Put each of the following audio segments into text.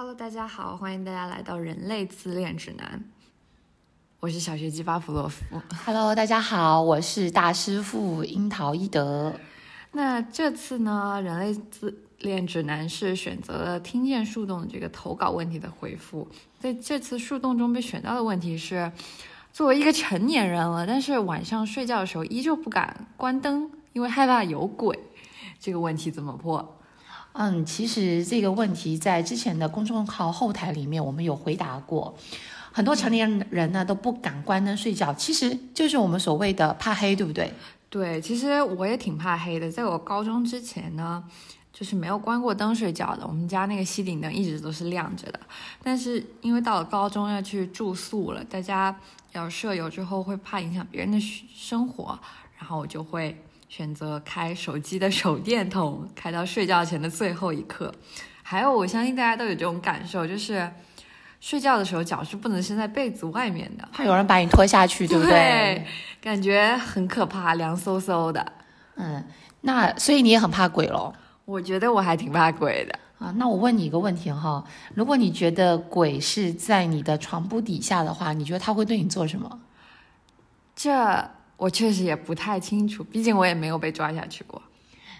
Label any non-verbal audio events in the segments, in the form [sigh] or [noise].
Hello，大家好，欢迎大家来到人类自恋指南。我是小学鸡巴甫洛夫。Hello，大家好，我是大师傅樱桃一德。[laughs] 那这次呢，人类自恋指南是选择了听见树洞这个投稿问题的回复。在这次树洞中被选到的问题是：作为一个成年人了，但是晚上睡觉的时候依旧不敢关灯，因为害怕有鬼。这个问题怎么破？嗯，其实这个问题在之前的公众号后台里面我们有回答过。很多成年人呢都不敢关灯睡觉，其实就是我们所谓的怕黑，对不对？对，其实我也挺怕黑的。在我高中之前呢，就是没有关过灯睡觉的。我们家那个吸顶灯一直都是亮着的。但是因为到了高中要去住宿了，大家有舍友之后会怕影响别人的生活，然后我就会选择开手机的手电筒，开到睡觉前的最后一刻。还有，我相信大家都有这种感受，就是。睡觉的时候脚是不能伸在被子外面的，怕有人把你拖下去，对不对？对，感觉很可怕，凉飕飕的。嗯，那所以你也很怕鬼咯？我觉得我还挺怕鬼的啊。那我问你一个问题哈，如果你觉得鬼是在你的床铺底下的话，你觉得他会对你做什么？这我确实也不太清楚，毕竟我也没有被抓下去过。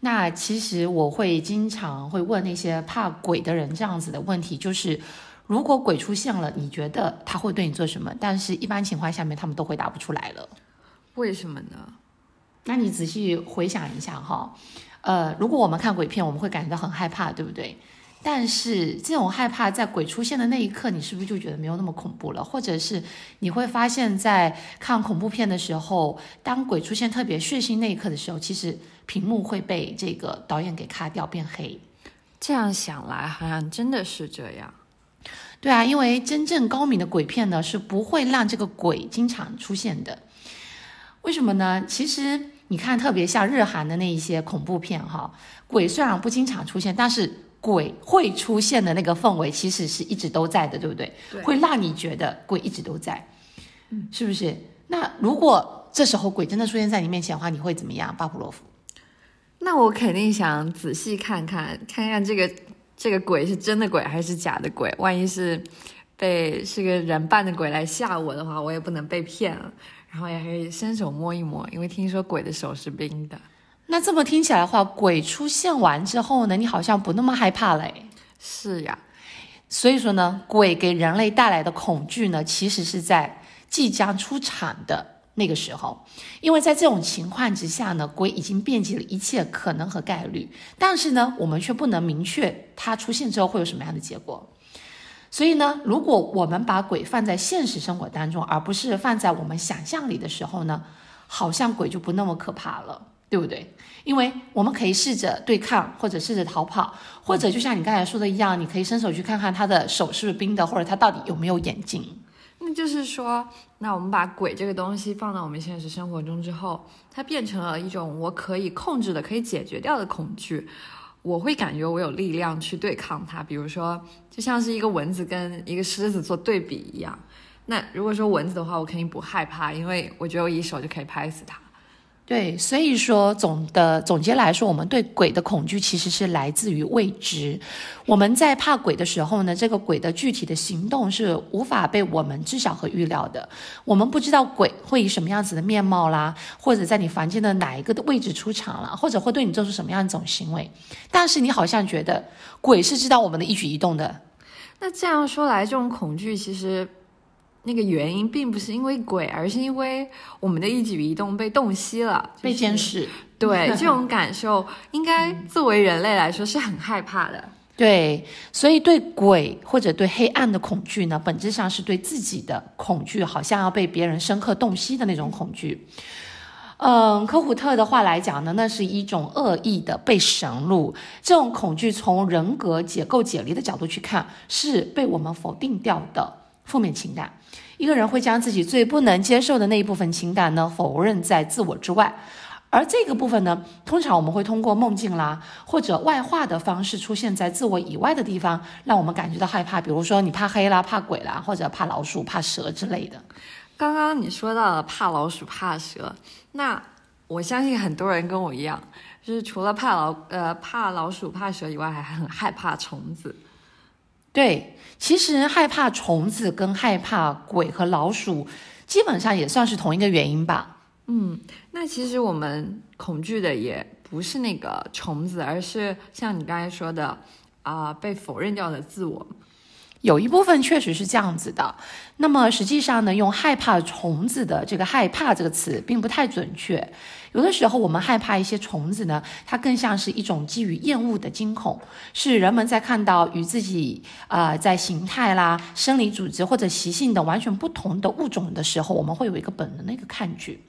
那其实我会经常会问那些怕鬼的人这样子的问题，就是。如果鬼出现了，你觉得他会对你做什么？但是，一般情况下面，他们都回答不出来了。为什么呢？那你仔细回想一下哈，呃，如果我们看鬼片，我们会感觉到很害怕，对不对？但是这种害怕在鬼出现的那一刻，你是不是就觉得没有那么恐怖了？或者是你会发现在看恐怖片的时候，当鬼出现特别血腥那一刻的时候，其实屏幕会被这个导演给卡掉变黑。这样想来，好像真的是这样。对啊，因为真正高明的鬼片呢，是不会让这个鬼经常出现的。为什么呢？其实你看，特别像日韩的那一些恐怖片哈，鬼虽然不经常出现，但是鬼会出现的那个氛围，其实是一直都在的，对不对？对会让你觉得鬼一直都在，嗯，是不是？那如果这时候鬼真的出现在你面前的话，你会怎么样，巴甫洛夫？那我肯定想仔细看看，看看这个。这个鬼是真的鬼还是假的鬼？万一是被是个人扮的鬼来吓我的话，我也不能被骗了。然后也可以伸手摸一摸，因为听说鬼的手是冰的。那这么听起来的话，鬼出现完之后呢，你好像不那么害怕嘞。是呀，所以说呢，鬼给人类带来的恐惧呢，其实是在即将出场的。那个时候，因为在这种情况之下呢，鬼已经遍及了一切可能和概率，但是呢，我们却不能明确它出现之后会有什么样的结果。所以呢，如果我们把鬼放在现实生活当中，而不是放在我们想象里的时候呢，好像鬼就不那么可怕了，对不对？因为我们可以试着对抗，或者试着逃跑，或者就像你刚才说的一样，你可以伸手去看看他的手是不是冰的，或者他到底有没有眼睛。那就是说，那我们把鬼这个东西放到我们现实生活中之后，它变成了一种我可以控制的、可以解决掉的恐惧。我会感觉我有力量去对抗它，比如说，就像是一个蚊子跟一个狮子做对比一样。那如果说蚊子的话，我肯定不害怕，因为我觉得我一手就可以拍死它。对，所以说总的总结来说，我们对鬼的恐惧其实是来自于未知。我们在怕鬼的时候呢，这个鬼的具体的行动是无法被我们知晓和预料的。我们不知道鬼会以什么样子的面貌啦，或者在你房间的哪一个的位置出场了，或者会对你做出什么样一种行为。但是你好像觉得鬼是知道我们的一举一动的。那这样说来，这种恐惧其实。那个原因并不是因为鬼，而是因为我们的一举一动被洞悉了，被监视。对，[laughs] 这种感受应该作为人类来说是很害怕的。对，所以对鬼或者对黑暗的恐惧呢，本质上是对自己的恐惧，好像要被别人深刻洞悉的那种恐惧。嗯，科胡特的话来讲呢，那是一种恶意的被神入。这种恐惧从人格解构解离的角度去看，是被我们否定掉的负面情感。一个人会将自己最不能接受的那一部分情感呢，否认在自我之外，而这个部分呢，通常我们会通过梦境啦，或者外化的方式出现在自我以外的地方，让我们感觉到害怕。比如说你怕黑啦、怕鬼啦，或者怕老鼠、怕蛇之类的。刚刚你说到了怕老鼠、怕蛇，那我相信很多人跟我一样，就是除了怕老呃怕老鼠、怕蛇以外，还很害怕虫子。对，其实害怕虫子跟害怕鬼和老鼠，基本上也算是同一个原因吧。嗯，那其实我们恐惧的也不是那个虫子，而是像你刚才说的啊、被否认掉的自我。有一部分确实是这样子的，那么实际上呢，用害怕虫子的这个“害怕”这个词并不太准确。有的时候我们害怕一些虫子呢，它更像是一种基于厌恶的惊恐，是人们在看到与自己呃在形态啦、生理组织或者习性等完全不同的物种的时候，我们会有一个本能的一个抗拒。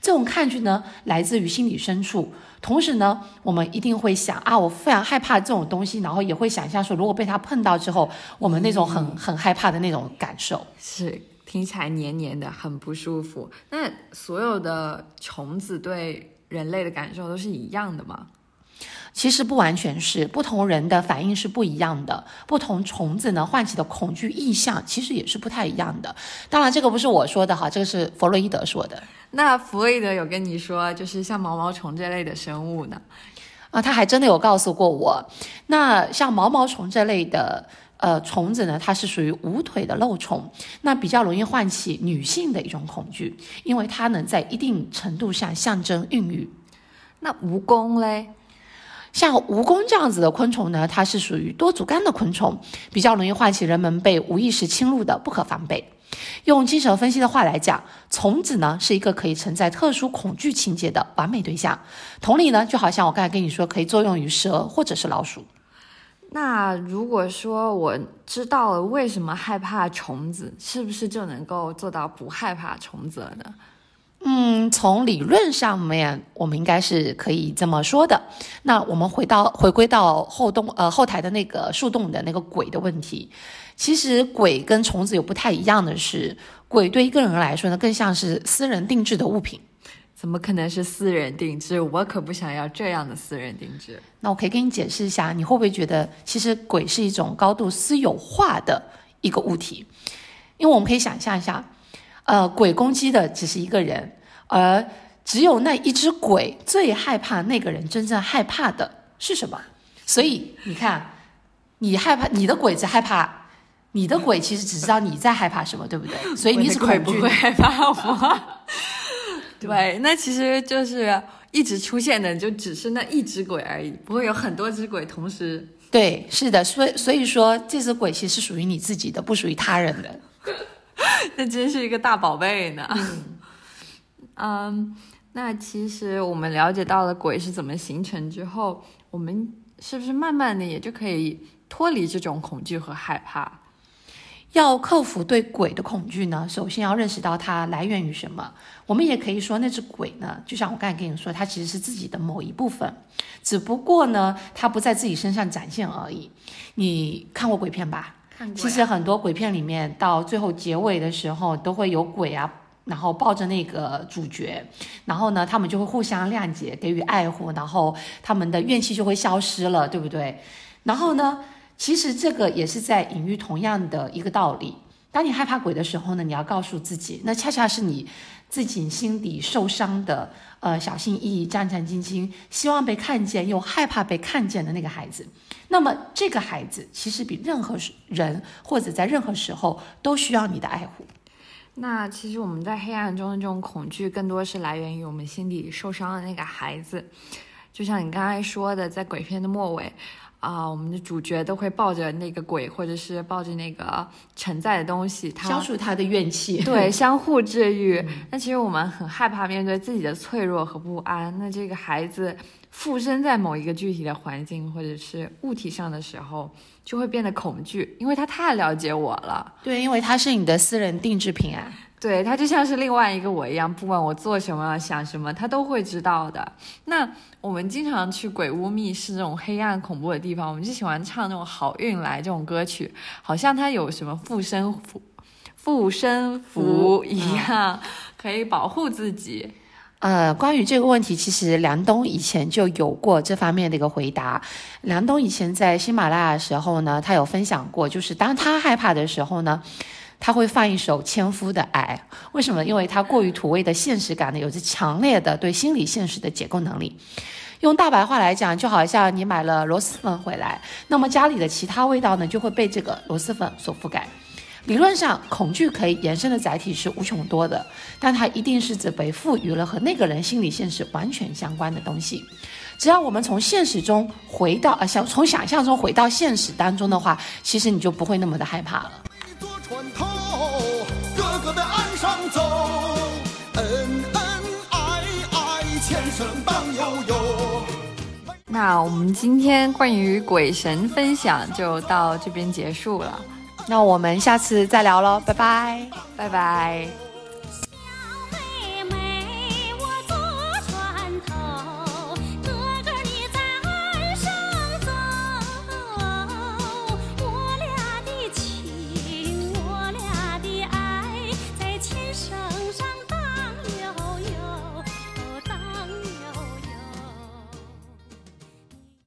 这种抗拒呢，来自于心理深处。同时呢，我们一定会想啊，我非常害怕这种东西，然后也会想象说，如果被它碰到之后，我们那种很很害怕的那种感受。是听起来黏黏的，很不舒服。那所有的虫子对人类的感受都是一样的吗？其实不完全是，不同人的反应是不一样的，不同虫子呢唤起的恐惧意向其实也是不太一样的。当然，这个不是我说的哈，这个是弗洛伊德说的。那弗洛伊德有跟你说，就是像毛毛虫这类的生物呢？啊，他还真的有告诉过我，那像毛毛虫这类的呃虫子呢，它是属于无腿的肉虫，那比较容易唤起女性的一种恐惧，因为它能在一定程度上象征孕育。那蜈蚣嘞？像蜈蚣这样子的昆虫呢，它是属于多足纲的昆虫，比较容易唤起人们被无意识侵入的不可防备。用精神分析的话来讲，虫子呢是一个可以承载特殊恐惧情节的完美对象。同理呢，就好像我刚才跟你说，可以作用于蛇或者是老鼠。那如果说我知道了为什么害怕虫子，是不是就能够做到不害怕虫子了呢？嗯，从理论上面，我们应该是可以这么说的。那我们回到回归到后洞呃后台的那个树洞的那个鬼的问题，其实鬼跟虫子有不太一样的是，鬼对一个人来说呢，更像是私人定制的物品。怎么可能是私人定制？我可不想要这样的私人定制。那我可以给你解释一下，你会不会觉得其实鬼是一种高度私有化的一个物体？因为我们可以想象一下，呃，鬼攻击的只是一个人，而只有那一只鬼最害怕那个人真正害怕的是什么？所以你看，你害怕你的鬼只害怕你的鬼，其实只知道你在害怕什么，对不对？所以你是我的鬼恐惧的。不会害怕我。对，那其实就是一直出现的，就只是那一只鬼而已，不会有很多只鬼同时。对，是的，所以所以说这只鬼其实是属于你自己的，不属于他人的。[laughs] 那真是一个大宝贝呢。嗯 [laughs] 那其实我们了解到了鬼是怎么形成之后，我们是不是慢慢的也就可以脱离这种恐惧和害怕？要克服对鬼的恐惧呢，首先要认识到它来源于什么。我们也可以说，那只鬼呢，就像我刚才跟你说，它其实是自己的某一部分，只不过呢，它不在自己身上展现而已。你看过鬼片吧？看过呀其实很多鬼片里面，到最后结尾的时候，都会有鬼啊，然后抱着那个主角，然后呢，他们就会互相谅解，给予爱护，然后他们的怨气就会消失了，对不对？然后呢，其实这个也是在隐喻同样的一个道理。当你害怕鬼的时候呢，你要告诉自己，那恰恰是你自己心底受伤的，呃，小心翼翼、战战兢兢，希望被看见又害怕被看见的那个孩子。那么这个孩子其实比任何人或者在任何时候都需要你的爱护。那其实我们在黑暗中的这种恐惧，更多是来源于我们心底受伤的那个孩子。就像你刚才说的，在鬼片的末尾，啊、我们的主角都会抱着那个鬼，或者是抱着那个承载的东西，他消除他的怨气。对，[laughs] 相互治愈。那其实我们很害怕面对自己的脆弱和不安。那这个孩子附身在某一个具体的环境或者是物体上的时候，就会变得恐惧，因为他太了解我了。对，因为他是你的私人定制品啊。对他就像是另外一个我一样，不管我做什么、想什么，他都会知道的。那我们经常去鬼屋、密室这种黑暗恐怖的地方，我们就喜欢唱那种“好运来”这种歌曲，好像他有什么附身符、护身符一样，可以保护自己。呃，关于这个问题，其实梁冬以前就有过这方面的一个回答。梁冬以前在喜马拉雅的时候呢，他有分享过，就是当他害怕的时候呢，他会放一首《千夫的爱》。为什么？因为他过于土味的现实感呢，有着强烈的对心理现实的解构能力。用大白话来讲，就好像你买了螺蛳粉回来，那么家里的其他味道呢，就会被这个螺蛳粉所覆盖。理论上，恐惧可以延伸的载体是无穷多的，但它一定是指被赋予了和那个人心理现实完全相关的东西。只要我们从现实中回到，啊，想从想象中回到现实当中的话，其实你就不会那么的害怕了。坐船头，哥哥的岸上走，恩恩爱爱，前生帮悠悠。那我们今天关于鬼神分享就到这边结束了。那我们下次再聊喽，拜拜，拜拜。